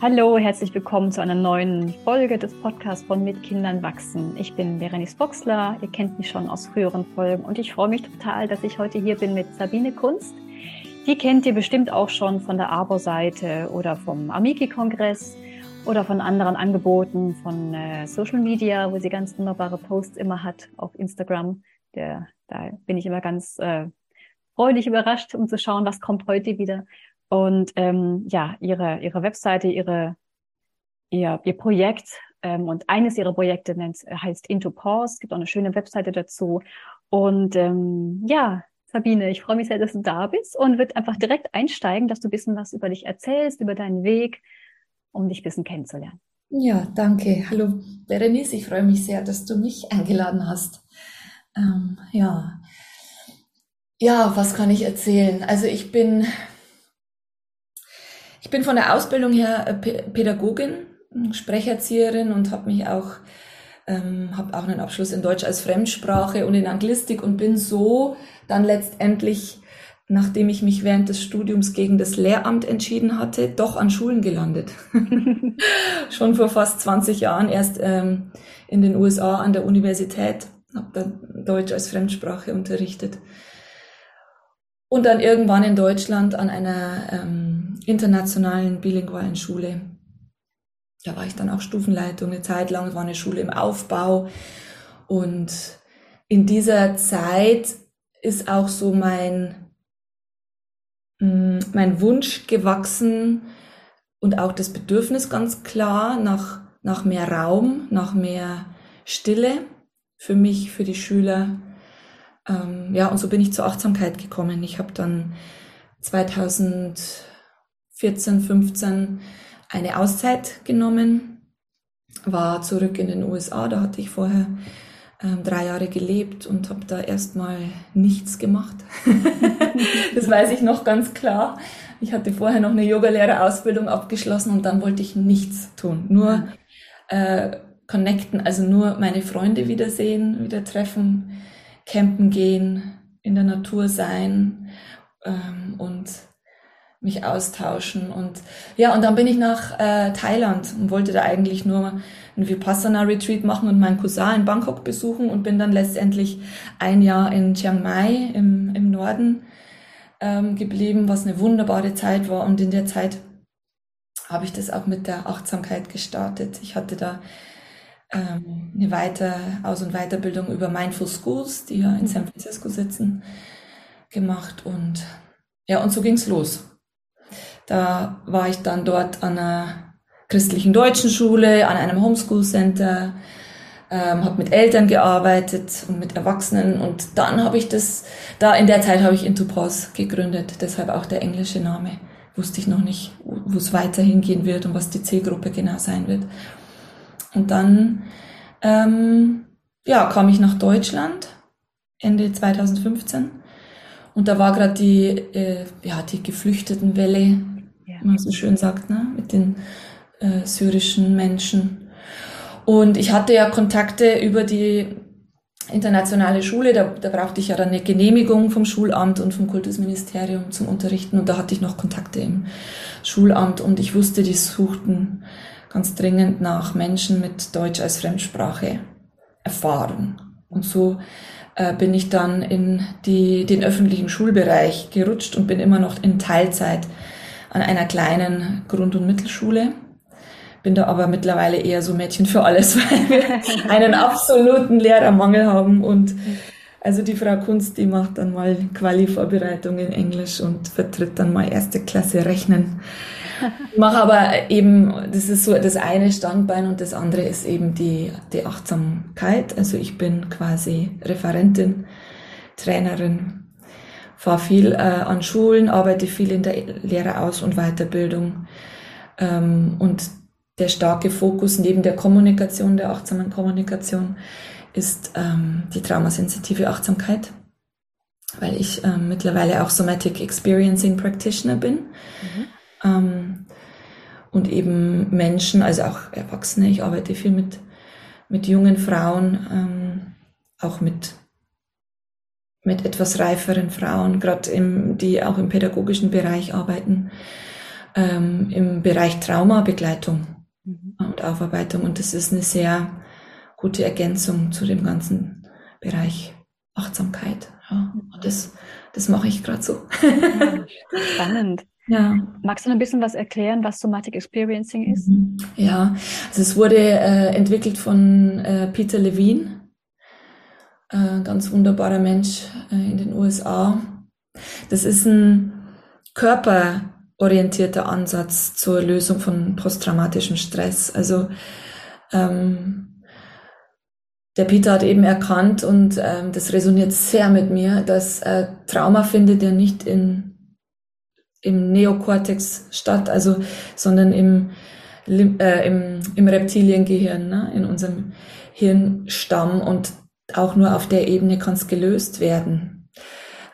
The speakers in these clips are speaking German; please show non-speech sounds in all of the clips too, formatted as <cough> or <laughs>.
Hallo, herzlich willkommen zu einer neuen Folge des Podcasts von Mit Kindern wachsen. Ich bin Berenice Boxler, ihr kennt mich schon aus früheren Folgen und ich freue mich total, dass ich heute hier bin mit Sabine Kunst. Die kennt ihr bestimmt auch schon von der ABO-Seite oder vom Amiki-Kongress oder von anderen Angeboten von äh, Social Media, wo sie ganz wunderbare Posts immer hat auf Instagram. Der, da bin ich immer ganz äh, freudig überrascht, um zu schauen, was kommt heute wieder. Und ähm, ja, ihre, ihre Webseite, ihre, ihr, ihr Projekt ähm, und eines ihrer Projekte nennt, heißt Into Pause, Es gibt auch eine schöne Webseite dazu. Und ähm, ja, Sabine, ich freue mich sehr, dass du da bist und wird einfach direkt einsteigen, dass du ein bisschen was über dich erzählst, über deinen Weg, um dich ein bisschen kennenzulernen. Ja, danke. Hallo Berenice, ich freue mich sehr, dass du mich eingeladen hast. Ähm, ja. ja, was kann ich erzählen? Also ich bin ich bin von der Ausbildung her äh, Pädagogin, Sprecherzieherin und habe mich auch ähm, habe auch einen Abschluss in Deutsch als Fremdsprache und in Anglistik und bin so dann letztendlich, nachdem ich mich während des Studiums gegen das Lehramt entschieden hatte, doch an Schulen gelandet. <laughs> Schon vor fast 20 Jahren erst ähm, in den USA an der Universität, habe dann Deutsch als Fremdsprache unterrichtet und dann irgendwann in Deutschland an einer ähm, internationalen bilingualen Schule. Da war ich dann auch Stufenleitung eine Zeit lang, war eine Schule im Aufbau. Und in dieser Zeit ist auch so mein, mm, mein Wunsch gewachsen und auch das Bedürfnis ganz klar nach, nach mehr Raum, nach mehr Stille für mich, für die Schüler ähm, ja, und so bin ich zur Achtsamkeit gekommen. Ich habe dann 2014, 15 eine Auszeit genommen, war zurück in den USA, da hatte ich vorher ähm, drei Jahre gelebt und habe da erstmal nichts gemacht. <laughs> das weiß ich noch ganz klar. Ich hatte vorher noch eine Yogalehrerausbildung abgeschlossen und dann wollte ich nichts tun. Nur äh, connecten, also nur meine Freunde wiedersehen, wieder treffen, campen gehen, in der Natur sein ähm, und mich austauschen. Und ja, und dann bin ich nach äh, Thailand und wollte da eigentlich nur ein Vipassana-Retreat machen und meinen Cousin in Bangkok besuchen und bin dann letztendlich ein Jahr in Chiang Mai im, im Norden ähm, geblieben, was eine wunderbare Zeit war. Und in der Zeit habe ich das auch mit der Achtsamkeit gestartet. Ich hatte da ähm, eine Weiter Aus- und Weiterbildung über Mindful Schools, die ja in San Francisco sitzen, gemacht und ja, und so ging's los. Da war ich dann dort an einer christlichen deutschen Schule, an einem Homeschool Center, ähm, habe mit Eltern gearbeitet und mit Erwachsenen und dann habe ich das, da in der Zeit habe ich Intupos gegründet, deshalb auch der englische Name. Wusste ich noch nicht, wo es weiterhin gehen wird und was die Zielgruppe genau sein wird. Und dann ähm, ja, kam ich nach Deutschland Ende 2015 und da war gerade die, äh, ja, die Geflüchtetenwelle, ja. man so schön sagt, ne? mit den äh, syrischen Menschen. Und ich hatte ja Kontakte über die internationale Schule, da, da brauchte ich ja dann eine Genehmigung vom Schulamt und vom Kultusministerium zum Unterrichten und da hatte ich noch Kontakte im Schulamt und ich wusste, die suchten ganz dringend nach Menschen mit Deutsch als Fremdsprache erfahren. Und so äh, bin ich dann in die, den öffentlichen Schulbereich gerutscht und bin immer noch in Teilzeit an einer kleinen Grund- und Mittelschule. Bin da aber mittlerweile eher so Mädchen für alles, <laughs> weil wir <laughs> einen absoluten Lehrermangel haben und also die Frau Kunst, die macht dann mal Quali-Vorbereitung in Englisch und vertritt dann mal erste Klasse Rechnen mache aber eben, das ist so das eine Standbein und das andere ist eben die, die Achtsamkeit. Also ich bin quasi Referentin, Trainerin, fahre viel äh, an Schulen, arbeite viel in der Lehreraus- und Weiterbildung. Ähm, und der starke Fokus neben der Kommunikation, der achtsamen Kommunikation, ist ähm, die traumasensitive Achtsamkeit, weil ich ähm, mittlerweile auch Somatic Experiencing Practitioner bin. Mhm. Ähm, und eben Menschen, also auch Erwachsene, ich arbeite viel mit, mit jungen Frauen, ähm, auch mit, mit etwas reiferen Frauen, gerade die auch im pädagogischen Bereich arbeiten, ähm, im Bereich Traumabegleitung mhm. und Aufarbeitung. Und das ist eine sehr gute Ergänzung zu dem ganzen Bereich Achtsamkeit. Ja. Und das, das mache ich gerade so. Ja, spannend. <laughs> Ja. Magst du noch ein bisschen was erklären, was Somatic Experiencing ist? Mhm. Ja, also es wurde äh, entwickelt von äh, Peter Levine, äh, ganz wunderbarer Mensch äh, in den USA. Das ist ein körperorientierter Ansatz zur Lösung von posttraumatischem Stress. Also ähm, der Peter hat eben erkannt und ähm, das resoniert sehr mit mir, dass äh, Trauma findet ja nicht in im Neokortex statt, also sondern im äh, im, im Reptiliengehirn, ne, in unserem Hirnstamm und auch nur auf der Ebene kann es gelöst werden.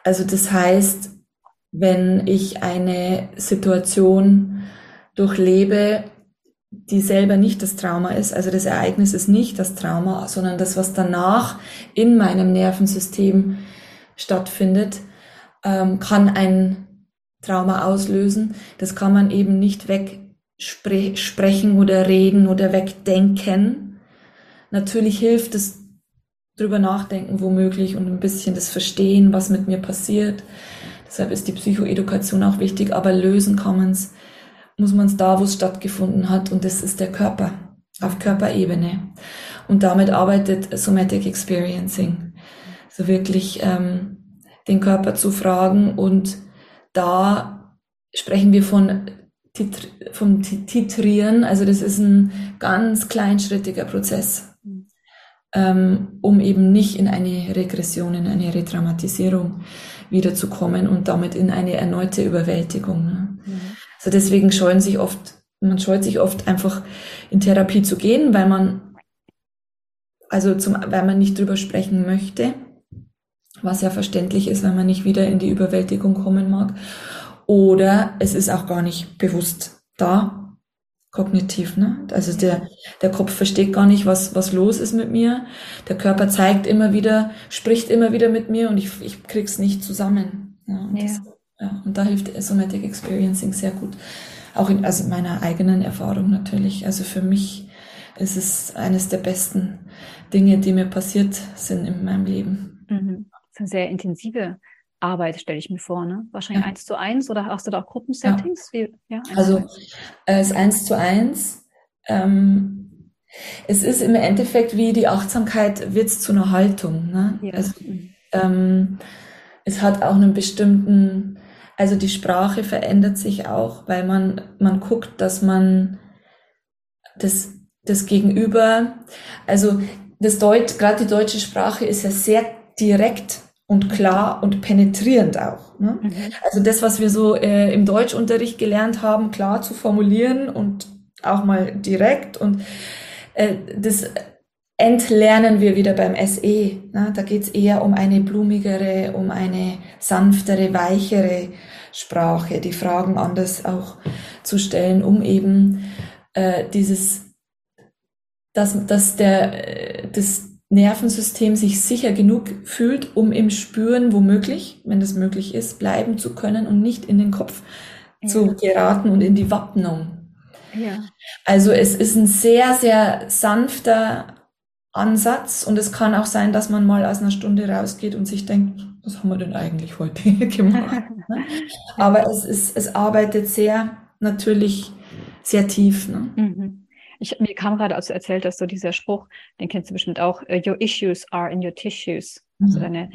Also das heißt, wenn ich eine Situation durchlebe, die selber nicht das Trauma ist, also das Ereignis ist nicht das Trauma, sondern das, was danach in meinem Nervensystem stattfindet, ähm, kann ein Trauma auslösen. Das kann man eben nicht wegsprechen oder reden oder wegdenken. Natürlich hilft es drüber nachdenken, womöglich, und ein bisschen das Verstehen, was mit mir passiert. Deshalb ist die Psychoedukation auch wichtig, aber lösen kann man es, muss man es da, wo es stattgefunden hat, und das ist der Körper, auf Körperebene. Und damit arbeitet Somatic Experiencing. So wirklich ähm, den Körper zu fragen und da sprechen wir von vom Titrieren, also das ist ein ganz kleinschrittiger Prozess, ähm, um eben nicht in eine Regression, in eine Retraumatisierung wiederzukommen und damit in eine erneute Überwältigung. Ne? Mhm. Also deswegen scheuen sich oft, man scheut sich oft einfach in Therapie zu gehen, weil man, also zum, weil man nicht drüber sprechen möchte, was ja verständlich ist, weil man nicht wieder in die Überwältigung kommen mag. Oder es ist auch gar nicht bewusst da, kognitiv, ne? Also der, der Kopf versteht gar nicht, was, was los ist mit mir. Der Körper zeigt immer wieder, spricht immer wieder mit mir und ich, ich krieg's nicht zusammen. Ja, und, ja. Das, ja, und da hilft Somatic Experiencing sehr gut. Auch in also meiner eigenen Erfahrung natürlich. Also für mich ist es eines der besten Dinge, die mir passiert sind in meinem Leben. Mhm. Das eine sehr intensive Arbeit, stelle ich mir vor, ne? Wahrscheinlich eins zu eins oder hast du da auch Gruppensettings? Ja. Ja, also äh, es ist eins zu eins. Ähm, es ist im Endeffekt wie die Achtsamkeit wird zu einer Haltung. Ne? Ja. Also, ähm, es hat auch einen bestimmten, also die Sprache verändert sich auch, weil man man guckt, dass man das das Gegenüber, also das Deutsch, gerade die deutsche Sprache ist ja sehr direkt und klar und penetrierend auch. Ne? Mhm. Also das, was wir so äh, im Deutschunterricht gelernt haben, klar zu formulieren und auch mal direkt und äh, das entlernen wir wieder beim SE. Ne? Da geht's eher um eine blumigere, um eine sanftere, weichere Sprache, die Fragen anders auch zu stellen, um eben äh, dieses, dass, dass der, äh, das Nervensystem sich sicher genug fühlt, um im Spüren womöglich, wenn das möglich ist, bleiben zu können und nicht in den Kopf ja. zu geraten und in die Wappnung. Ja. Also es ist ein sehr, sehr sanfter Ansatz und es kann auch sein, dass man mal aus einer Stunde rausgeht und sich denkt, was haben wir denn eigentlich heute <laughs> gemacht? Ne? <laughs> Aber es ist, es arbeitet sehr natürlich sehr tief. Ne? Mhm. Ich, mir kam gerade, als du erzählt hast, so dieser Spruch, den kennst du bestimmt auch, uh, your issues are in your tissues. Also mhm. deine,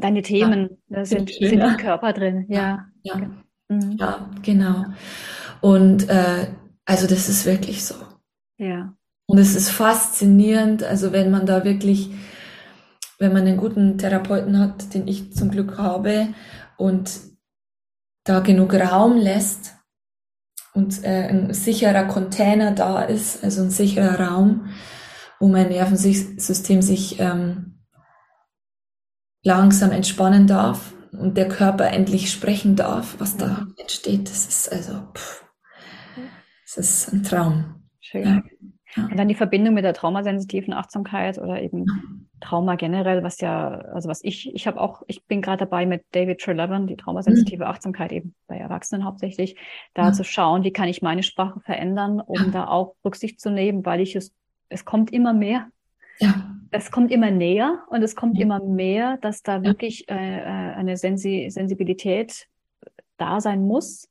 deine Themen ja, sind, schön, sind ja. im Körper drin. Ja, ja, ja. Mhm. ja genau. Und äh, also das ist wirklich so. Ja. Und es ist faszinierend, also wenn man da wirklich, wenn man einen guten Therapeuten hat, den ich zum Glück habe, und da genug Raum lässt, und äh, ein sicherer Container da ist, also ein sicherer Raum, wo mein Nervensystem sich ähm, langsam entspannen darf und der Körper endlich sprechen darf, was da entsteht. Das ist also, pff, das ist ein Traum. Schön. Ja. Ja. Und dann die Verbindung mit der traumasensitiven Achtsamkeit oder eben Trauma generell, was ja, also was ich, ich habe auch, ich bin gerade dabei mit David Trelevan, die traumasensitive mhm. Achtsamkeit eben bei Erwachsenen hauptsächlich, da ja. zu schauen, wie kann ich meine Sprache verändern, um da auch Rücksicht zu nehmen, weil ich es, es kommt immer mehr. Ja. Es kommt immer näher und es kommt immer mehr, dass da wirklich äh, äh eine Sensi Sensibilität da sein muss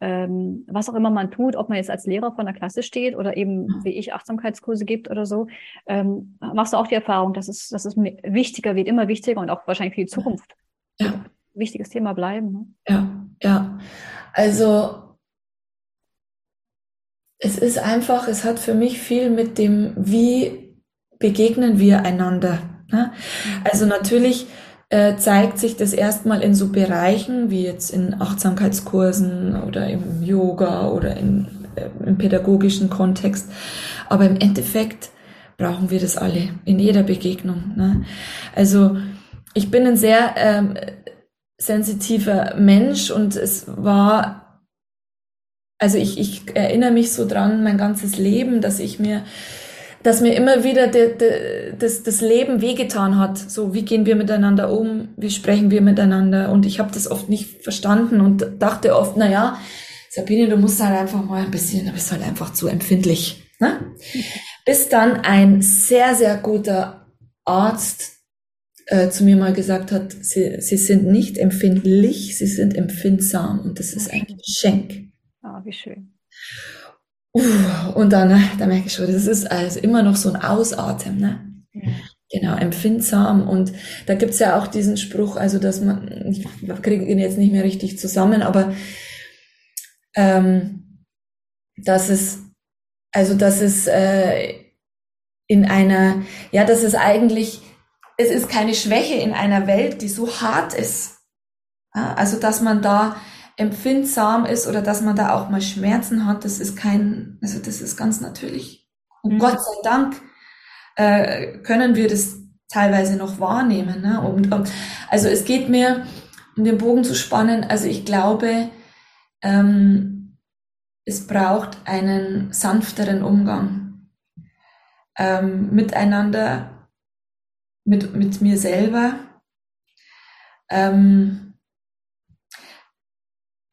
ähm, was auch immer man tut, ob man jetzt als Lehrer von der Klasse steht oder eben wie ich Achtsamkeitskurse gibt oder so, ähm, machst du auch die Erfahrung, dass es, dass es wichtiger wird, immer wichtiger und auch wahrscheinlich für die Zukunft ja. wichtiges Thema bleiben. Ne? Ja, ja. Also es ist einfach, es hat für mich viel mit dem, wie begegnen wir einander. Ne? Mhm. Also natürlich äh, zeigt sich das erstmal in so Bereichen wie jetzt in Achtsamkeitskursen oder im Yoga oder in, äh, im pädagogischen Kontext. Aber im Endeffekt brauchen wir das alle in jeder Begegnung. Ne? Also ich bin ein sehr ähm, sensitiver Mensch und es war, also ich, ich erinnere mich so dran mein ganzes Leben, dass ich mir dass mir immer wieder de, de, das, das Leben wehgetan hat. So, wie gehen wir miteinander um? Wie sprechen wir miteinander? Und ich habe das oft nicht verstanden und dachte oft, na ja, Sabine, du musst halt einfach mal ein bisschen, du bist halt einfach zu empfindlich. Ne? Bis dann ein sehr, sehr guter Arzt äh, zu mir mal gesagt hat, sie, sie sind nicht empfindlich, sie sind empfindsam und das ist ein Geschenk. Ah, wie schön. Und dann, da merke ich schon, das ist also immer noch so ein Ausatmen, ne? Ja. Genau, empfindsam. Und da gibt's ja auch diesen Spruch, also dass man, ich kriege ihn jetzt nicht mehr richtig zusammen, aber ähm, dass es, also dass es äh, in einer, ja, dass es eigentlich, es ist keine Schwäche in einer Welt, die so hart ist. Ja, also dass man da empfindsam ist oder dass man da auch mal Schmerzen hat, das ist kein, also das ist ganz natürlich. Und mhm. Gott sei Dank äh, können wir das teilweise noch wahrnehmen. Ne? Und, und also es geht mir, um den Bogen zu spannen, also ich glaube, ähm, es braucht einen sanfteren Umgang ähm, miteinander, mit, mit mir selber. Ähm,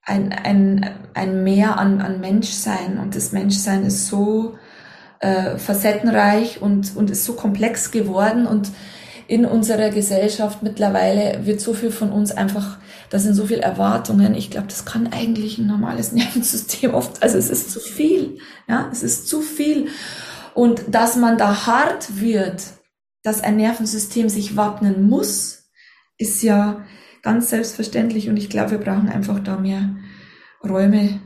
ein, ein, ein Mehr an, an Menschsein. Und das Menschsein ist so äh, facettenreich und, und ist so komplex geworden. Und in unserer Gesellschaft mittlerweile wird so viel von uns einfach, da sind so viele Erwartungen. Ich glaube, das kann eigentlich ein normales <laughs> Nervensystem oft, also es ist zu viel. Ja, es ist zu viel. Und dass man da hart wird, dass ein Nervensystem sich wappnen muss, ist ja, ganz selbstverständlich und ich glaube, wir brauchen einfach da mehr Räume,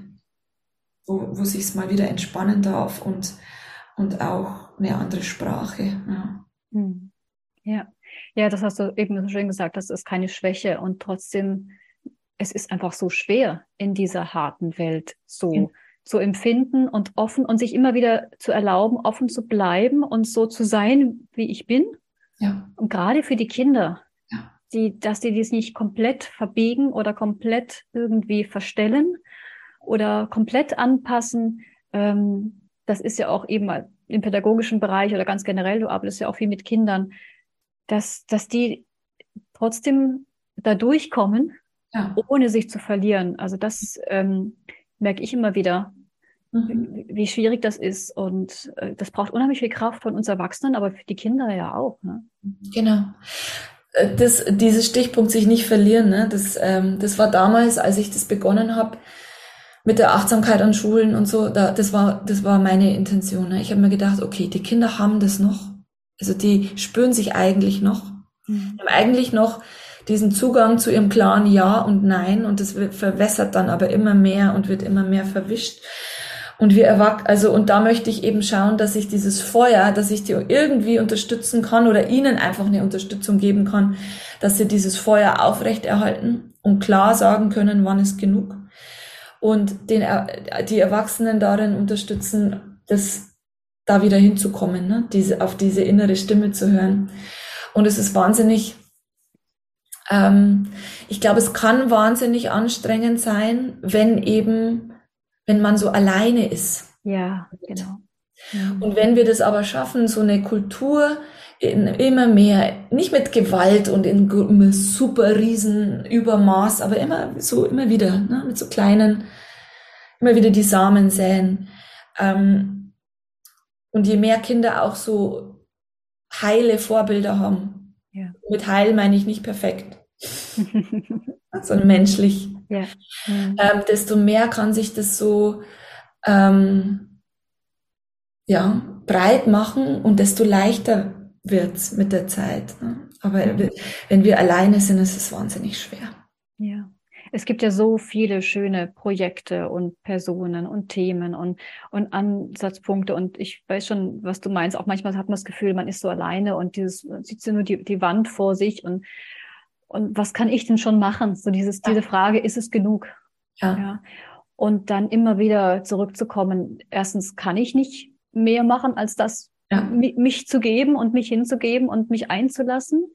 wo, wo sich es mal wieder entspannen darf und, und auch eine andere Sprache. Ja. Hm. ja. Ja, das hast du eben so schön gesagt, das ist keine Schwäche und trotzdem, es ist einfach so schwer in dieser harten Welt so ja. zu empfinden und offen und sich immer wieder zu erlauben, offen zu bleiben und so zu sein, wie ich bin. Ja. Und gerade für die Kinder, die, dass die dies nicht komplett verbiegen oder komplett irgendwie verstellen oder komplett anpassen. Ähm, das ist ja auch eben im pädagogischen Bereich oder ganz generell, du arbeitest ja auch viel mit Kindern, dass, dass die trotzdem da durchkommen, ja. ohne sich zu verlieren. Also das ähm, merke ich immer wieder, mhm. wie, wie, schwierig das ist. Und äh, das braucht unheimlich viel Kraft von uns Erwachsenen, aber für die Kinder ja auch. Ne? Genau das, dieses Stichpunkt sich nicht verlieren, ne? das, ähm, das war damals, als ich das begonnen habe mit der Achtsamkeit an Schulen und so, da, das, war, das war meine Intention. Ne? Ich habe mir gedacht, okay, die Kinder haben das noch. Also die spüren sich eigentlich noch. Mhm. haben eigentlich noch diesen Zugang zu ihrem klaren Ja und Nein und das verwässert dann aber immer mehr und wird immer mehr verwischt. Und wir erwachsen, also, und da möchte ich eben schauen, dass ich dieses Feuer, dass ich die irgendwie unterstützen kann oder ihnen einfach eine Unterstützung geben kann, dass sie dieses Feuer aufrechterhalten und klar sagen können, wann ist genug. Und den, die Erwachsenen darin unterstützen, das da wieder hinzukommen, ne? diese, auf diese innere Stimme zu hören. Und es ist wahnsinnig, ähm, ich glaube, es kann wahnsinnig anstrengend sein, wenn eben wenn man so alleine ist. Ja, genau. Mhm. Und wenn wir das aber schaffen, so eine Kultur in immer mehr, nicht mit Gewalt und in super riesen Übermaß, aber immer so, immer wieder, ne, mit so kleinen, immer wieder die Samen säen. Ähm, und je mehr Kinder auch so heile Vorbilder haben, ja. mit heil meine ich nicht perfekt, <laughs> sondern menschlich, ja. Mhm. Ähm, desto mehr kann sich das so ähm, ja, breit machen und desto leichter wird's mit der Zeit. Ne? Aber mhm. wenn wir alleine sind, ist es wahnsinnig schwer. Ja. Es gibt ja so viele schöne Projekte und Personen und Themen und, und Ansatzpunkte. Und ich weiß schon, was du meinst. Auch manchmal hat man das Gefühl, man ist so alleine und dieses, sieht so nur die, die Wand vor sich und, und was kann ich denn schon machen? So dieses, ja. diese Frage, ist es genug? Ja. ja. Und dann immer wieder zurückzukommen. Erstens kann ich nicht mehr machen als das, ja. mich zu geben und mich hinzugeben und mich einzulassen.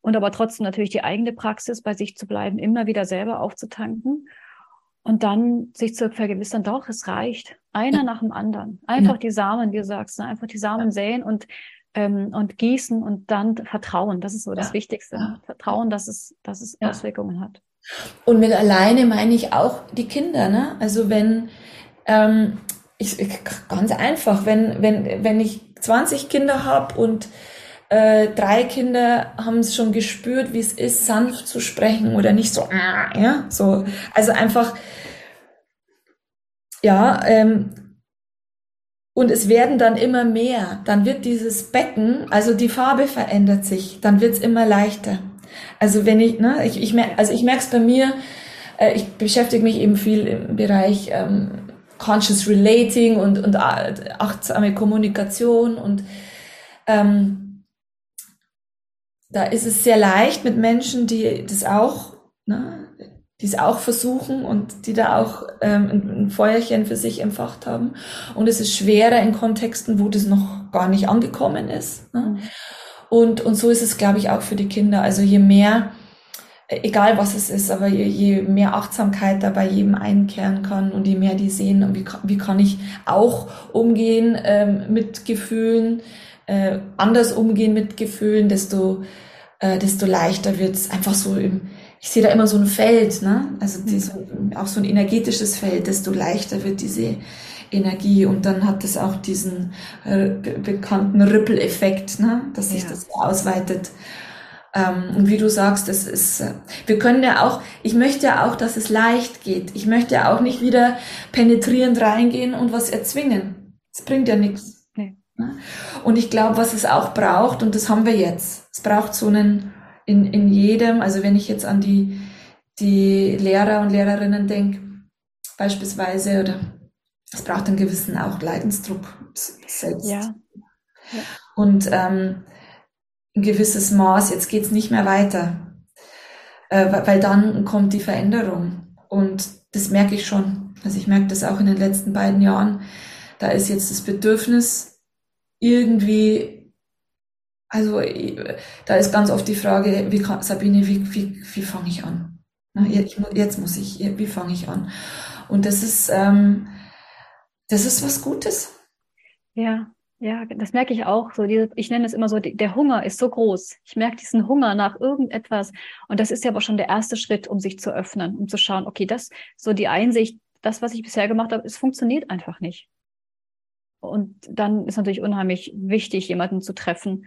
Und aber trotzdem natürlich die eigene Praxis bei sich zu bleiben, immer wieder selber aufzutanken. Und dann sich zu vergewissern, doch, es reicht. Einer nach dem anderen. Einfach die Samen, wie du sagst, ne? einfach die Samen säen und, ähm, und gießen und dann vertrauen. Das ist so das Wichtigste. Vertrauen, dass es, dass es Auswirkungen hat. Und mit alleine meine ich auch die Kinder, ne? Also wenn, ähm, ich, ganz einfach, wenn, wenn, wenn ich 20 Kinder habe und äh, drei Kinder haben es schon gespürt, wie es ist, sanft zu sprechen oder nicht so, äh, ja, so. Also einfach, ja, ähm, und es werden dann immer mehr. Dann wird dieses Becken, also die Farbe verändert sich, dann wird es immer leichter. Also wenn ich, ne, ich, ich merke, also ich merke es bei mir, äh, ich beschäftige mich eben viel im Bereich ähm, Conscious Relating und, und achtsame Kommunikation und ähm, da ist es sehr leicht mit Menschen, die das auch, ne, die es auch versuchen und die da auch ähm, ein, Feuerchen für sich empfacht haben. Und es ist schwerer in Kontexten, wo das noch gar nicht angekommen ist. Ne? Mhm. Und, und so ist es, glaube ich, auch für die Kinder. Also je mehr egal was es ist, aber je, je mehr Achtsamkeit da bei jedem einkehren kann und je mehr die sehen, wie, wie kann ich auch umgehen ähm, mit Gefühlen, äh, anders umgehen mit Gefühlen, desto, äh, desto leichter wird es einfach so im, ich sehe da immer so ein Feld, ne? also die, so, auch so ein energetisches Feld, desto leichter wird diese Energie und dann hat es auch diesen äh, bekannten Ripple-Effekt, ne? dass sich ja. das ausweitet ähm, und wie du sagst, es ist, äh, wir können ja auch, ich möchte ja auch, dass es leicht geht. Ich möchte ja auch nicht wieder penetrierend reingehen und was erzwingen. Das bringt ja nichts. Nee. Ne? Und ich glaube, was es auch braucht, und das haben wir jetzt, es braucht so einen, in, in jedem, also wenn ich jetzt an die, die Lehrer und Lehrerinnen denke, beispielsweise, oder es braucht einen gewissen auch Leidensdruck selbst. Ja. ja. Und ähm, ein gewisses Maß, jetzt geht's nicht mehr weiter. Äh, weil dann kommt die Veränderung. Und das merke ich schon. Also ich merke das auch in den letzten beiden Jahren. Da ist jetzt das Bedürfnis irgendwie, also da ist ganz oft die Frage, wie kann, Sabine, wie, wie, wie fange ich an? Jetzt, muss ich, wie fange ich an? Und das ist, ähm, das ist was Gutes. Ja, ja, das merke ich auch. So diese, ich nenne es immer so, der Hunger ist so groß. Ich merke diesen Hunger nach irgendetwas. Und das ist ja aber schon der erste Schritt, um sich zu öffnen, um zu schauen, okay, das, so die Einsicht, das, was ich bisher gemacht habe, es funktioniert einfach nicht. Und dann ist natürlich unheimlich wichtig, jemanden zu treffen,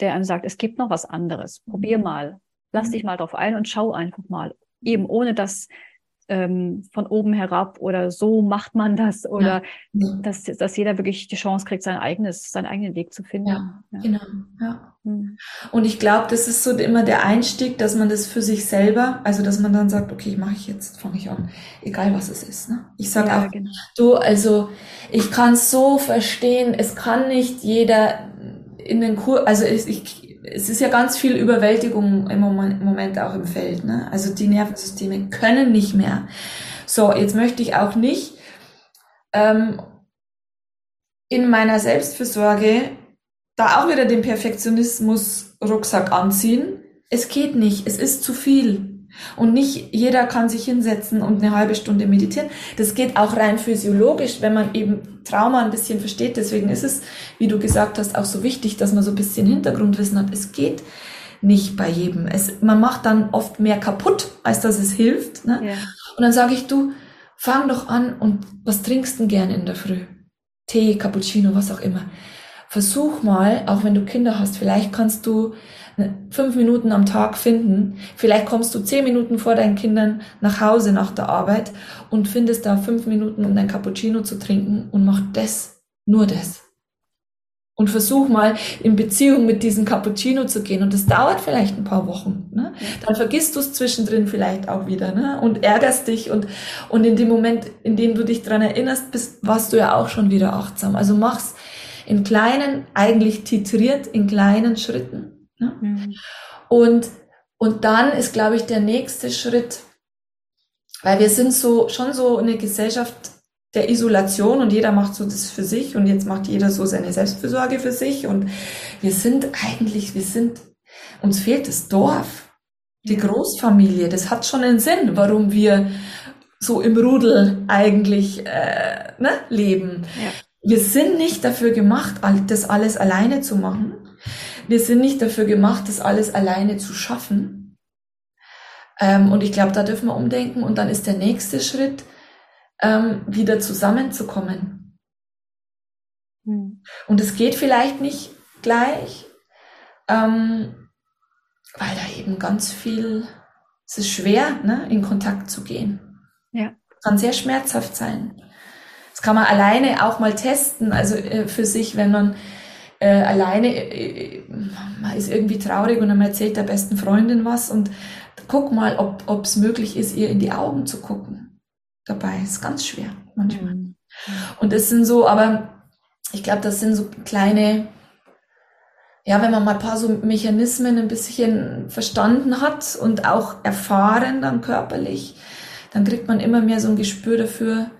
der einem sagt, es gibt noch was anderes. Probier mhm. mal. Lass mhm. dich mal drauf ein und schau einfach mal. Eben ohne dass ähm, von oben herab oder so macht man das oder ja. dass, dass jeder wirklich die Chance kriegt, sein eigenes, seinen eigenen Weg zu finden. Ja, ja. genau. Ja. Mhm. Und ich glaube, das ist so immer der Einstieg, dass man das für sich selber, also dass man dann sagt, okay, mache ich jetzt, fange ich an, egal was es ist. Ne? Ich sage auch, genau. du, also ich kann so verstehen, es kann nicht jeder in den Kurs, also ich, ich es ist ja ganz viel Überwältigung im Moment auch im Feld. Ne? Also die Nervensysteme können nicht mehr. So, jetzt möchte ich auch nicht ähm, in meiner Selbstfürsorge da auch wieder den Perfektionismus-Rucksack anziehen. Es geht nicht, es ist zu viel. Und nicht jeder kann sich hinsetzen und eine halbe Stunde meditieren. Das geht auch rein physiologisch, wenn man eben Trauma ein bisschen versteht. Deswegen ist es, wie du gesagt hast, auch so wichtig, dass man so ein bisschen Hintergrundwissen hat. Es geht nicht bei jedem. Es, man macht dann oft mehr kaputt, als dass es hilft. Ne? Ja. Und dann sage ich, du, fang doch an und was trinkst du gern in der Früh? Tee, Cappuccino, was auch immer. Versuch mal, auch wenn du Kinder hast, vielleicht kannst du fünf Minuten am Tag finden. Vielleicht kommst du zehn Minuten vor deinen Kindern nach Hause nach der Arbeit und findest da fünf Minuten, um dein Cappuccino zu trinken und mach das, nur das. Und versuch mal in Beziehung mit diesem Cappuccino zu gehen. Und das dauert vielleicht ein paar Wochen. Ne? Dann vergisst du es zwischendrin vielleicht auch wieder ne? und ärgerst dich. Und, und in dem Moment, in dem du dich dran erinnerst, bist, warst du ja auch schon wieder achtsam. Also mach's in kleinen, eigentlich titriert in kleinen Schritten. Ne? Mhm. Und, und dann ist, glaube ich, der nächste Schritt, weil wir sind so schon so eine Gesellschaft der Isolation und jeder macht so das für sich und jetzt macht jeder so seine Selbstfürsorge für sich und wir sind eigentlich, wir sind, uns fehlt das Dorf, die Großfamilie, das hat schon einen Sinn, warum wir so im Rudel eigentlich äh, ne, leben. Ja. Wir sind nicht dafür gemacht, das alles alleine zu machen. Wir sind nicht dafür gemacht, das alles alleine zu schaffen. Ähm, und ich glaube, da dürfen wir umdenken. Und dann ist der nächste Schritt, ähm, wieder zusammenzukommen. Hm. Und es geht vielleicht nicht gleich, ähm, weil da eben ganz viel, es ist schwer, ne, in Kontakt zu gehen. Ja. Kann sehr schmerzhaft sein. Das kann man alleine auch mal testen, also äh, für sich, wenn man äh, alleine, äh, man ist irgendwie traurig und dann erzählt der besten Freundin was und guck mal, ob es möglich ist, ihr in die Augen zu gucken. Dabei ist ganz schwer manchmal. Mhm. Und es sind so, aber ich glaube, das sind so kleine, ja, wenn man mal ein paar so Mechanismen ein bisschen verstanden hat und auch erfahren dann körperlich, dann kriegt man immer mehr so ein Gespür dafür,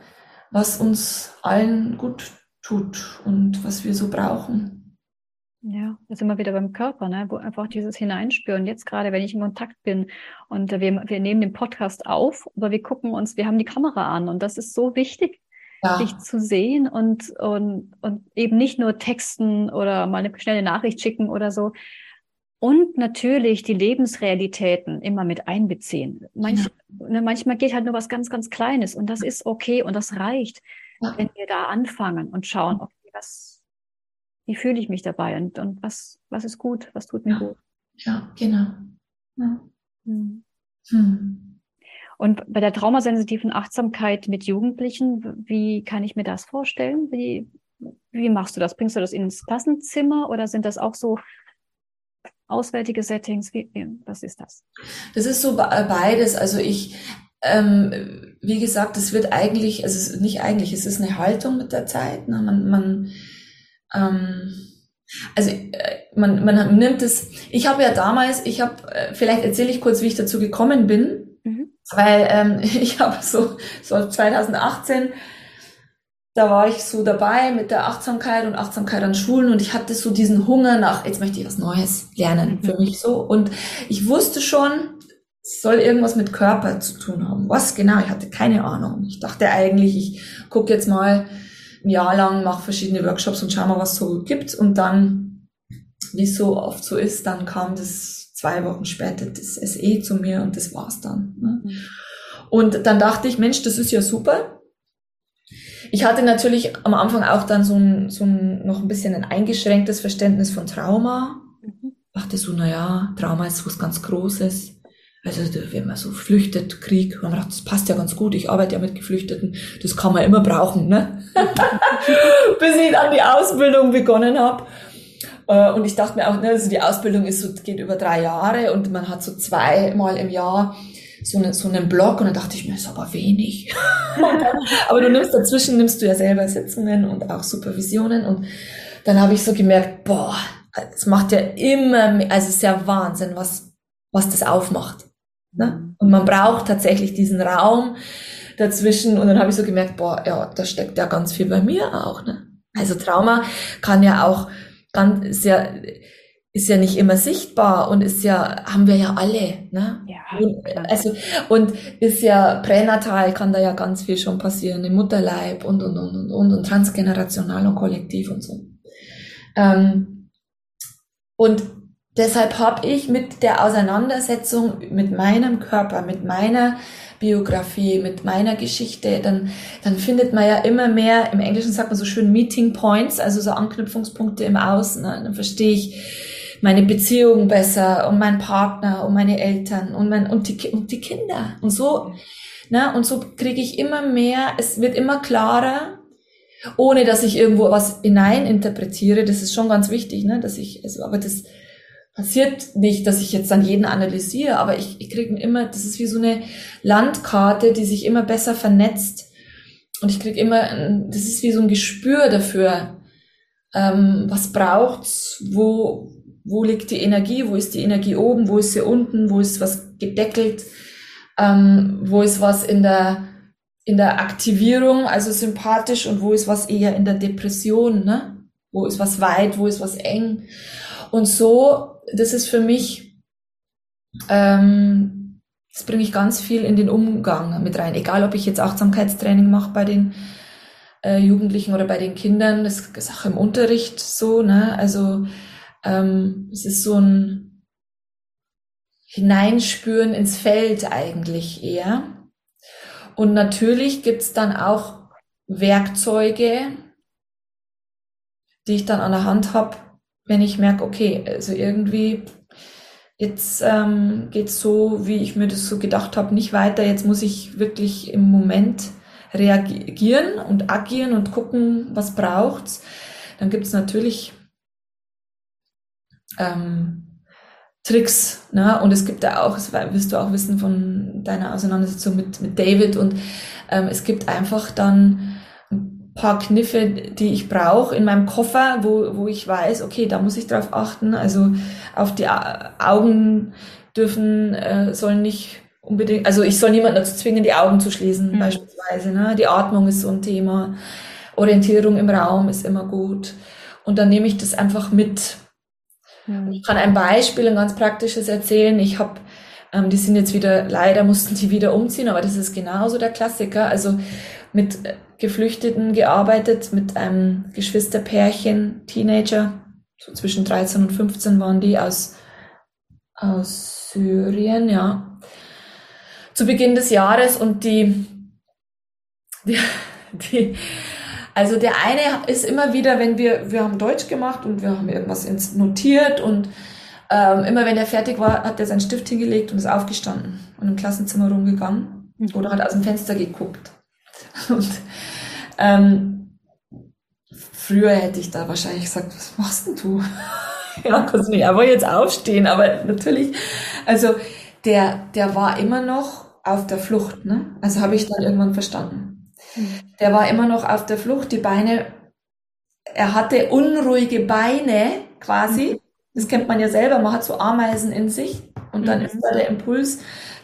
was uns allen gut tut und was wir so brauchen. Ja, das ist immer wieder beim Körper, ne? wo einfach dieses Hineinspüren. Jetzt gerade, wenn ich in Kontakt bin und wir, wir nehmen den Podcast auf, aber wir gucken uns, wir haben die Kamera an und das ist so wichtig, ja. dich zu sehen und, und, und eben nicht nur texten oder mal eine schnelle Nachricht schicken oder so. Und natürlich die Lebensrealitäten immer mit einbeziehen. Manch, ja. ne, manchmal geht halt nur was ganz, ganz Kleines und das ist okay und das reicht, ja. wenn wir da anfangen und schauen, okay, was, wie fühle ich mich dabei und, und was, was ist gut, was tut mir ja. gut. Ja, genau. Ja. Hm. Hm. Und bei der traumasensitiven Achtsamkeit mit Jugendlichen, wie kann ich mir das vorstellen? Wie, wie machst du das? Bringst du das ins Klassenzimmer oder sind das auch so auswärtige Settings? Wie, was ist das? Das ist so beides. Also ich, ähm, wie gesagt, es wird eigentlich, also nicht eigentlich, es ist eine Haltung mit der Zeit. Ne? Man, man ähm, also äh, man, man nimmt es, ich habe ja damals, ich habe, äh, vielleicht erzähle ich kurz, wie ich dazu gekommen bin, mhm. weil ähm, <laughs> ich habe so, so 2018, da war ich so dabei mit der Achtsamkeit und Achtsamkeit an Schulen und ich hatte so diesen Hunger nach, jetzt möchte ich was Neues lernen, mhm. für mich so. Und ich wusste schon, es soll irgendwas mit Körper zu tun haben. Was genau? Ich hatte keine Ahnung. Ich dachte eigentlich, ich gucke jetzt mal, Jahr lang, mache verschiedene Workshops und schau mal, was so gibt. Und dann, wie es so oft so ist, dann kam das zwei Wochen später das SE zu mir und das war's dann. Ne? Mhm. Und dann dachte ich, Mensch, das ist ja super. Ich hatte natürlich am Anfang auch dann so ein, so ein noch ein bisschen ein eingeschränktes Verständnis von Trauma. Mhm. Dachte so, na ja, Trauma ist was ganz Großes. Also wenn man so flüchtet, Krieg, man gedacht, das passt ja ganz gut, ich arbeite ja mit Geflüchteten, das kann man immer brauchen, ne? <laughs> Bis ich dann die Ausbildung begonnen habe. Äh, und ich dachte mir auch, ne, also die Ausbildung ist so, geht über drei Jahre und man hat so zweimal im Jahr so, eine, so einen Block und dann dachte ich mir, ist aber wenig. <laughs> aber du nimmst dazwischen, nimmst du ja selber Sitzungen und auch Supervisionen und dann habe ich so gemerkt, boah, es macht ja immer mehr, also es ist ja Wahnsinn, was, was das aufmacht. Ne? Und man braucht tatsächlich diesen Raum dazwischen. Und dann habe ich so gemerkt, boah, ja, da steckt ja ganz viel bei mir auch. Ne? Also Trauma kann ja auch ganz sehr, ist ja nicht immer sichtbar und ist ja, haben wir ja alle, ne? Ja. Und, also, und ist ja pränatal kann da ja ganz viel schon passieren, im Mutterleib und, und, und, und, und, und transgenerational und kollektiv und so. Ähm, und deshalb habe ich mit der Auseinandersetzung mit meinem Körper, mit meiner Biografie, mit meiner Geschichte, dann, dann findet man ja immer mehr, im Englischen sagt man so schön Meeting Points, also so Anknüpfungspunkte im Außen. Ne? Dann verstehe ich, meine Beziehung besser und mein Partner und meine Eltern und mein und die und die Kinder und so ne und so kriege ich immer mehr es wird immer klarer ohne dass ich irgendwo was hinein interpretiere das ist schon ganz wichtig ne dass ich also aber das passiert nicht dass ich jetzt dann jeden analysiere aber ich, ich kriege immer das ist wie so eine Landkarte die sich immer besser vernetzt und ich kriege immer das ist wie so ein Gespür dafür ähm, was braucht's wo wo liegt die Energie, wo ist die Energie oben, wo ist sie unten, wo ist was gedeckelt, ähm, wo ist was in der, in der Aktivierung, also sympathisch und wo ist was eher in der Depression, ne? Wo ist was weit, wo ist was eng. Und so, das ist für mich, ähm, das bringe ich ganz viel in den Umgang mit rein. Egal, ob ich jetzt Achtsamkeitstraining mache bei den äh, Jugendlichen oder bei den Kindern, das ist auch im Unterricht so, ne? Also ähm, es ist so ein Hineinspüren ins Feld eigentlich eher. Und natürlich gibt's dann auch Werkzeuge, die ich dann an der Hand habe, wenn ich merke, okay, also irgendwie jetzt ähm, geht's so, wie ich mir das so gedacht habe, nicht weiter. Jetzt muss ich wirklich im Moment reagieren und agieren und gucken, was braucht's. Dann gibt's natürlich ähm, Tricks. Ne? Und es gibt da auch, das wirst du auch wissen von deiner Auseinandersetzung mit, mit David, und ähm, es gibt einfach dann paar Kniffe, die ich brauche in meinem Koffer, wo, wo ich weiß, okay, da muss ich drauf achten. Also auf die Augen dürfen, äh, sollen nicht unbedingt, also ich soll niemanden dazu zwingen, die Augen zu schließen, mhm. beispielsweise. Ne? Die Atmung ist so ein Thema. Orientierung im Raum ist immer gut. Und dann nehme ich das einfach mit. Mhm. Ich kann ein Beispiel, ein ganz praktisches erzählen. Ich habe, ähm, die sind jetzt wieder, leider mussten die wieder umziehen, aber das ist genauso der Klassiker. Also mit äh, Geflüchteten gearbeitet, mit einem Geschwisterpärchen, Teenager, so zwischen 13 und 15 waren die aus, aus Syrien, ja. Zu Beginn des Jahres und die, die, die also der eine ist immer wieder, wenn wir, wir haben Deutsch gemacht und wir haben irgendwas notiert und ähm, immer wenn er fertig war, hat er seinen Stift hingelegt und ist aufgestanden und im Klassenzimmer rumgegangen mhm. oder hat aus dem Fenster geguckt. Und ähm, früher hätte ich da wahrscheinlich gesagt, was machst denn du? <laughs> ja, kannst du nicht einfach jetzt aufstehen, aber natürlich, also der, der war immer noch auf der Flucht, ne? Also habe ich dann irgendwann verstanden. Der war immer noch auf der Flucht, die Beine, er hatte unruhige Beine quasi. Mhm. Das kennt man ja selber, man hat so Ameisen in sich und dann mhm. ist da der Impuls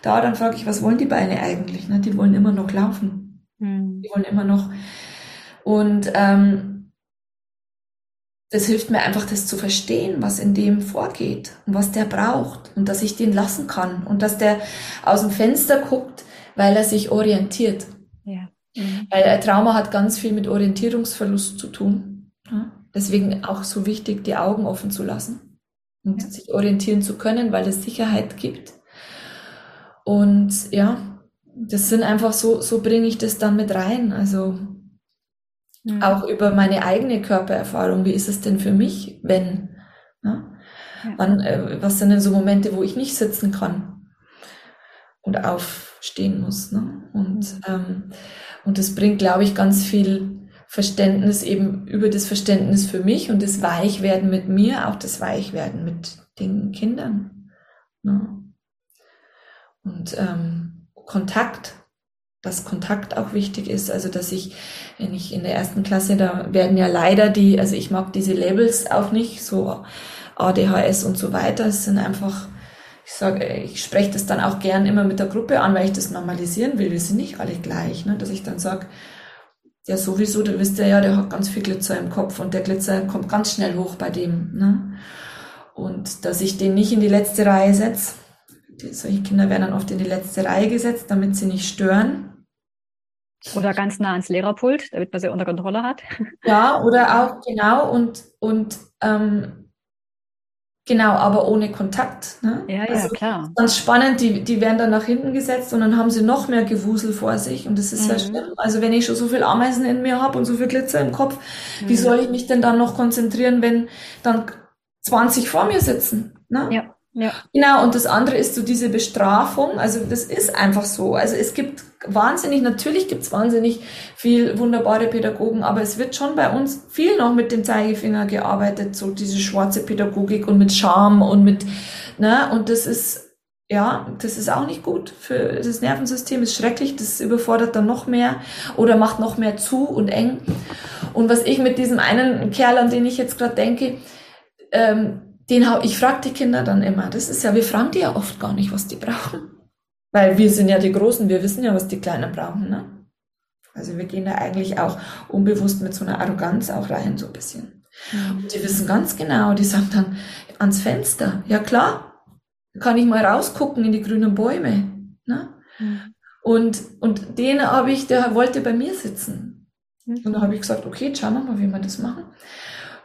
da, dann frage ich, was wollen die Beine eigentlich? Ne? Die wollen immer noch laufen. Mhm. Die wollen immer noch. Und ähm, das hilft mir einfach, das zu verstehen, was in dem vorgeht und was der braucht und dass ich den lassen kann und dass der aus dem Fenster guckt, weil er sich orientiert. Ja. Mhm. Weil ein Trauma hat ganz viel mit Orientierungsverlust zu tun. Ja? Deswegen auch so wichtig, die Augen offen zu lassen und ja. sich orientieren zu können, weil es Sicherheit gibt. Und ja, das sind einfach so, so bringe ich das dann mit rein. Also mhm. auch über meine eigene Körpererfahrung. Wie ist es denn für mich, wenn? Ja? Wann, äh, was sind denn so Momente, wo ich nicht sitzen kann und aufstehen muss? Ne? Und mhm. ähm, und das bringt, glaube ich, ganz viel Verständnis eben über das Verständnis für mich und das Weichwerden mit mir, auch das Weichwerden mit den Kindern. Ne? Und ähm, Kontakt, dass Kontakt auch wichtig ist, also dass ich, wenn ich in der ersten Klasse, da werden ja leider die, also ich mag diese Labels auch nicht, so ADHS und so weiter, es sind einfach ich sage, ich spreche das dann auch gern immer mit der Gruppe an, weil ich das normalisieren will. Wir sind nicht alle gleich, ne? dass ich dann sage, ja sowieso, da wisst ihr ja, der hat ganz viel Glitzer im Kopf und der Glitzer kommt ganz schnell hoch bei dem. Ne? Und dass ich den nicht in die letzte Reihe setze. Solche Kinder werden dann oft in die letzte Reihe gesetzt, damit sie nicht stören. Oder ganz nah ans Lehrerpult, damit man sie unter Kontrolle hat. Ja, oder auch, genau, und, und ähm, Genau, aber ohne Kontakt. Ne? Ja, ja, also, klar. Ganz spannend, die, die werden dann nach hinten gesetzt und dann haben sie noch mehr Gewusel vor sich und das ist mhm. ja schlimm. Also wenn ich schon so viel Ameisen in mir habe und so viel Glitzer im Kopf, mhm. wie soll ich mich denn dann noch konzentrieren, wenn dann 20 vor mir sitzen? Ne? Ja. Ja. Genau, und das andere ist so diese Bestrafung. Also das ist einfach so. Also es gibt wahnsinnig, natürlich gibt es wahnsinnig viel wunderbare Pädagogen, aber es wird schon bei uns viel noch mit dem Zeigefinger gearbeitet, so diese schwarze Pädagogik und mit Scham und mit, ne, und das ist, ja, das ist auch nicht gut für das Nervensystem, ist schrecklich, das überfordert dann noch mehr oder macht noch mehr zu und eng. Und was ich mit diesem einen Kerl, an den ich jetzt gerade denke, ähm, den hab, ich frage die Kinder dann immer, das ist ja, wir fragen die ja oft gar nicht, was die brauchen. Weil wir sind ja die Großen, wir wissen ja, was die Kleinen brauchen, ne? Also wir gehen da eigentlich auch unbewusst mit so einer Arroganz auch rein, so ein bisschen. Mhm. Und die wissen ganz genau, die sagen dann ans Fenster, ja klar, kann ich mal rausgucken in die grünen Bäume. Ne? Mhm. Und, und den habe ich, der wollte bei mir sitzen. Mhm. Und da habe ich gesagt, okay, schauen wir mal, wie wir das machen.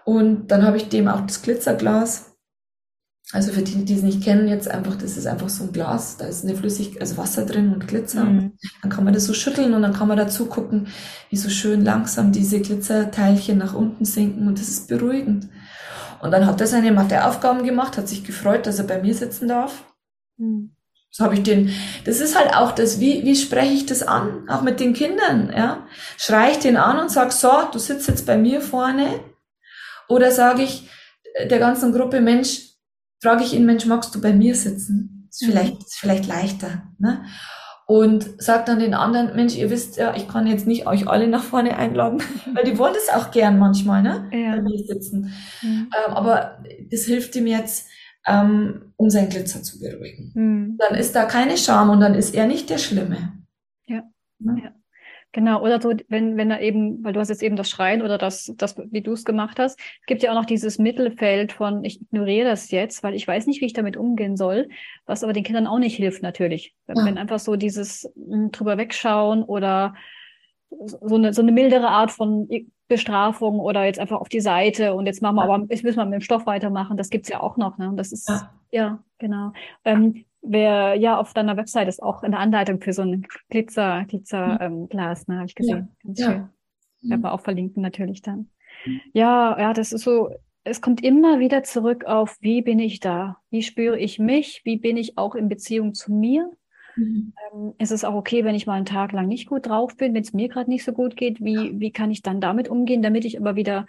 Und dann habe ich dem auch das Glitzerglas also für die, die es nicht kennen, jetzt einfach, das ist einfach so ein Glas, da ist eine Flüssigkeit, also Wasser drin und Glitzer. Mhm. Dann kann man das so schütteln und dann kann man dazu gucken, wie so schön langsam diese Glitzerteilchen nach unten sinken und das ist beruhigend. Und dann hat er seine Matheaufgaben gemacht, hat sich gefreut, dass er bei mir sitzen darf. Mhm. So habe ich den, das ist halt auch das, wie, wie spreche ich das an? Auch mit den Kindern, ja? Schreie ich den an und sag, so, du sitzt jetzt bei mir vorne? Oder sage ich der ganzen Gruppe, Mensch, frage ich ihn, Mensch, magst du bei mir sitzen? Ist mhm. vielleicht, ist vielleicht leichter. Ne? Und sag dann den anderen, Mensch, ihr wisst ja, ich kann jetzt nicht euch alle nach vorne einladen, weil die wollen das auch gern manchmal, ne? Ja. Bei mir sitzen. Mhm. Ähm, aber das hilft ihm jetzt, ähm, um seinen Glitzer zu beruhigen. Mhm. Dann ist da keine Scham und dann ist er nicht der Schlimme. Ja. Ne? ja. Genau, oder so, wenn, wenn er eben, weil du hast jetzt eben das Schreien oder das, das wie du es gemacht hast, es gibt ja auch noch dieses Mittelfeld von, ich ignoriere das jetzt, weil ich weiß nicht, wie ich damit umgehen soll, was aber den Kindern auch nicht hilft natürlich. Ja. Wenn einfach so dieses mh, hm, drüber wegschauen oder so eine, so eine mildere Art von Bestrafung oder jetzt einfach auf die Seite und jetzt machen wir aber, jetzt müssen wir mit dem Stoff weitermachen, das gibt's ja auch noch, ne? Das ist, ja, ja genau. Ähm, Wer ja auf deiner Website ist auch eine Anleitung für so ein Glitzer, Glitzer ähm, Glas, ne, habe ich gesehen. Ja. Ganz schön. Ja. Werden wir auch verlinken natürlich dann. Ja, ja, das ist so, es kommt immer wieder zurück auf, wie bin ich da? Wie spüre ich mich? Wie bin ich auch in Beziehung zu mir? Mhm. Ähm, ist es auch okay, wenn ich mal einen Tag lang nicht gut drauf bin, wenn es mir gerade nicht so gut geht? Wie, wie kann ich dann damit umgehen, damit ich aber wieder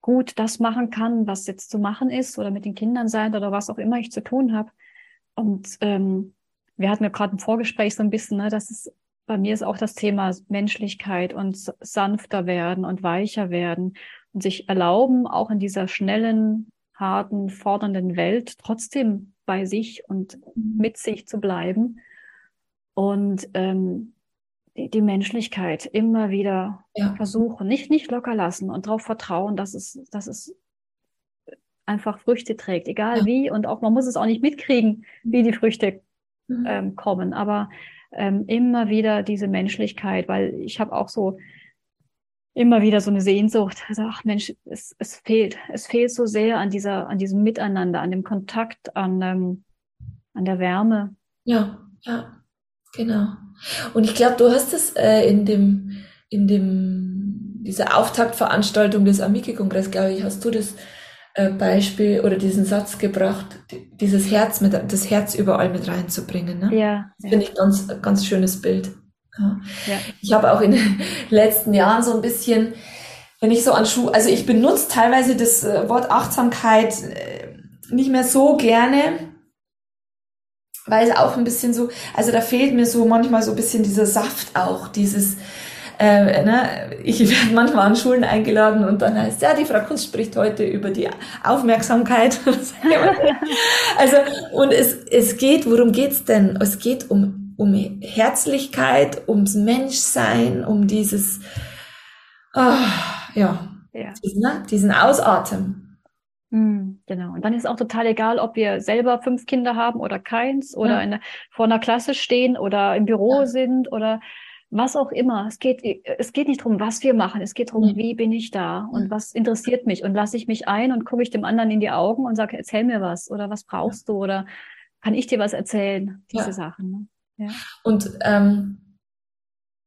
gut das machen kann, was jetzt zu machen ist oder mit den Kindern sein oder was auch immer ich zu tun habe? Und ähm, wir hatten ja gerade im Vorgespräch so ein bisschen, ne, dass es bei mir ist auch das Thema Menschlichkeit und sanfter werden und weicher werden und sich erlauben, auch in dieser schnellen, harten, fordernden Welt trotzdem bei sich und mit sich zu bleiben und ähm, die, die Menschlichkeit immer wieder ja. versuchen, nicht nicht locker lassen und darauf vertrauen, dass es dass es einfach Früchte trägt, egal ja. wie. Und auch man muss es auch nicht mitkriegen, wie die Früchte mhm. ähm, kommen. Aber ähm, immer wieder diese Menschlichkeit, weil ich habe auch so immer wieder so eine Sehnsucht. Also, ach Mensch, es, es fehlt. Es fehlt so sehr an dieser, an diesem Miteinander, an dem Kontakt, an, ähm, an der Wärme. Ja, ja, genau. Und ich glaube, du hast es äh, in dem, in dem, dieser Auftaktveranstaltung des Amiki-Kongress, glaube ich, hast du das Beispiel oder diesen Satz gebracht, dieses Herz mit, das Herz überall mit reinzubringen. Ne? Ja. Das finde ich ganz, ganz schönes Bild. Ja. ja. Ich habe auch in den <laughs> letzten Jahren so ein bisschen, wenn ich so an Schuh, also ich benutze teilweise das äh, Wort Achtsamkeit äh, nicht mehr so gerne, weil es auch ein bisschen so, also da fehlt mir so manchmal so ein bisschen dieser Saft auch, dieses, äh, ne, ich werde manchmal an Schulen eingeladen und dann heißt, ja, die Frau Kunst spricht heute über die Aufmerksamkeit. <laughs> <laughs> also, und es, es geht, worum geht's denn? Es geht um, um Herzlichkeit, ums Menschsein, um dieses, oh, ja, ja. Diesen, ne, diesen Ausatmen. Hm, genau. Und dann ist auch total egal, ob wir selber fünf Kinder haben oder keins oder ja. eine, vor einer Klasse stehen oder im Büro ja. sind oder was auch immer. Es geht, es geht nicht darum, was wir machen. Es geht darum, wie bin ich da und was interessiert mich und lasse ich mich ein und gucke ich dem anderen in die Augen und sage, erzähl mir was oder was brauchst du oder kann ich dir was erzählen? Diese ja. Sachen. Ne? Ja. Und ähm,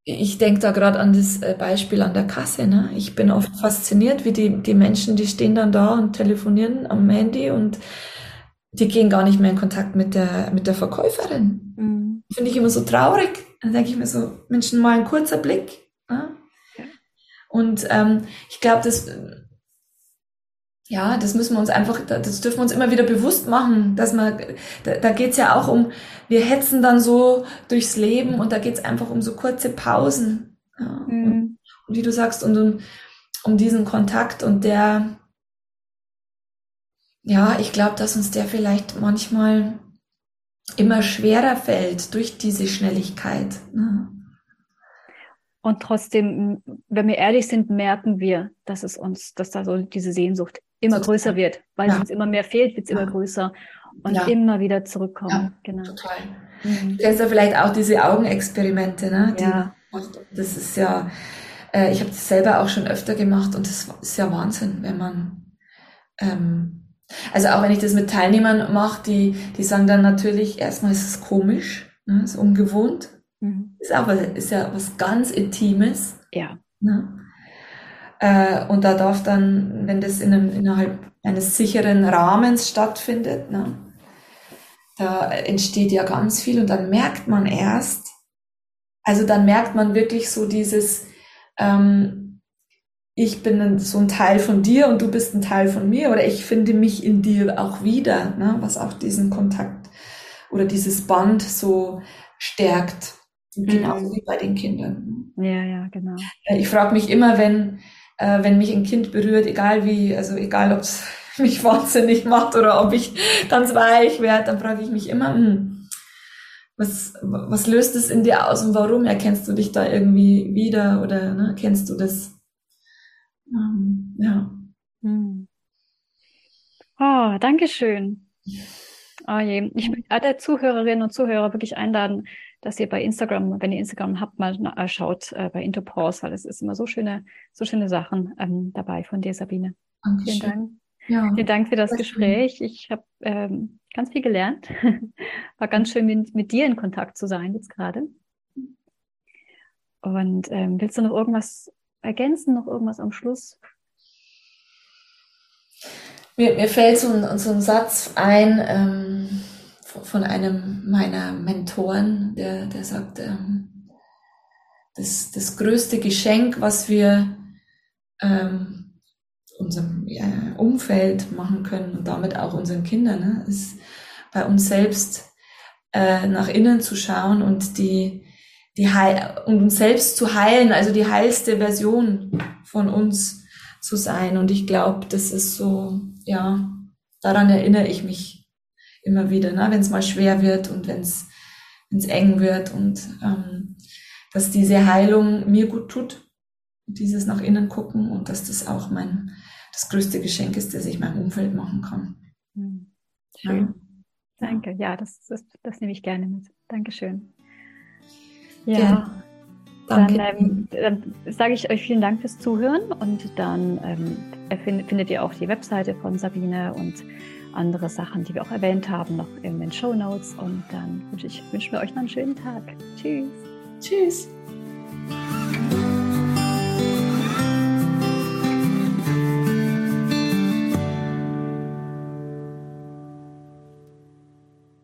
ich denke da gerade an das äh, Beispiel an der Kasse. Ne? Ich bin oft fasziniert, wie die, die Menschen, die stehen dann da und telefonieren am Handy und die gehen gar nicht mehr in Kontakt mit der, mit der Verkäuferin. Mhm. Finde ich immer so traurig. Dann denke ich mir so, Menschen, mal ein kurzer Blick. Ne? Ja. Und ähm, ich glaube, das, ja, das müssen wir uns einfach, das dürfen wir uns immer wieder bewusst machen, dass man, da, da geht's ja auch um, wir hetzen dann so durchs Leben und da geht's einfach um so kurze Pausen. Ja. Mhm. Und, und, wie du sagst, und um, um diesen Kontakt und der, ja, ich glaube, dass uns der vielleicht manchmal immer schwerer fällt durch diese Schnelligkeit. Ne? Und trotzdem, wenn wir ehrlich sind, merken wir, dass es uns, dass da so diese Sehnsucht immer total. größer wird, weil ja. es uns immer mehr fehlt, wird es ja. immer größer und ja. immer wieder zurückkommen. genau. Total. Mhm. Du ja vielleicht auch diese Augenexperimente, ne? Die, ja. Das ist ja, äh, ich habe das selber auch schon öfter gemacht und das ist ja Wahnsinn, wenn man ähm, also auch wenn ich das mit Teilnehmern mache, die, die sagen dann natürlich, erstmal ist es komisch, ne, ist ungewohnt. Mhm. Ist aber ist ja was ganz Intimes. Ja. Ne? Äh, und da darf dann, wenn das in einem, innerhalb eines sicheren Rahmens stattfindet, ne, da entsteht ja ganz viel und dann merkt man erst, also dann merkt man wirklich so dieses, ähm, ich bin so ein Teil von dir und du bist ein Teil von mir oder ich finde mich in dir auch wieder, ne, was auch diesen Kontakt oder dieses Band so stärkt. Genau mhm. wie bei den Kindern. Ja, ja, genau. Äh, ich frage mich immer, wenn, äh, wenn mich ein Kind berührt, egal wie, also egal ob es <laughs> mich wahnsinnig macht oder ob ich ganz weich werde, dann frage ich mich immer, hm, was, was löst es in dir aus und warum erkennst du dich da irgendwie wieder oder ne, kennst du das? Ähm, ja. Hm. Oh, danke schön. Oh je. Ich möchte alle Zuhörerinnen und Zuhörer wirklich einladen, dass ihr bei Instagram, wenn ihr Instagram habt, mal äh, schaut äh, bei Intopause, weil es ist immer so schöne, so schöne Sachen ähm, dabei von dir, Sabine. Dankeschön. Vielen Dank. Ja. Vielen Dank für das Gespräch. Ich habe ähm, ganz viel gelernt. <laughs> War ganz schön, mit, mit dir in Kontakt zu sein jetzt gerade. Und ähm, willst du noch irgendwas ergänzen, noch irgendwas am Schluss? Mir, mir fällt so ein, so ein Satz ein ähm, von einem meiner Mentoren, der, der sagt, ähm, das, das größte Geschenk, was wir ähm, unserem ja, Umfeld machen können und damit auch unseren Kindern, ne, ist bei uns selbst äh, nach innen zu schauen und die die Heil und uns selbst zu heilen, also die heilste Version von uns zu sein. Und ich glaube, das ist so, ja, daran erinnere ich mich immer wieder, ne? wenn es mal schwer wird und wenn es eng wird und ähm, dass diese Heilung mir gut tut, dieses nach innen gucken und dass das auch mein das größte Geschenk ist, das ich meinem Umfeld machen kann. Hm. Schön. Ja. Danke. Ja, das, das, das nehme ich gerne mit. Dankeschön. Ja. ja. Danke. Dann, ähm, dann sage ich euch vielen Dank fürs Zuhören und dann ähm, findet ihr auch die Webseite von Sabine und andere Sachen, die wir auch erwähnt haben, noch in den Show Notes. Und dann wünsche ich wünsche mir euch noch einen schönen Tag. Tschüss. Tschüss.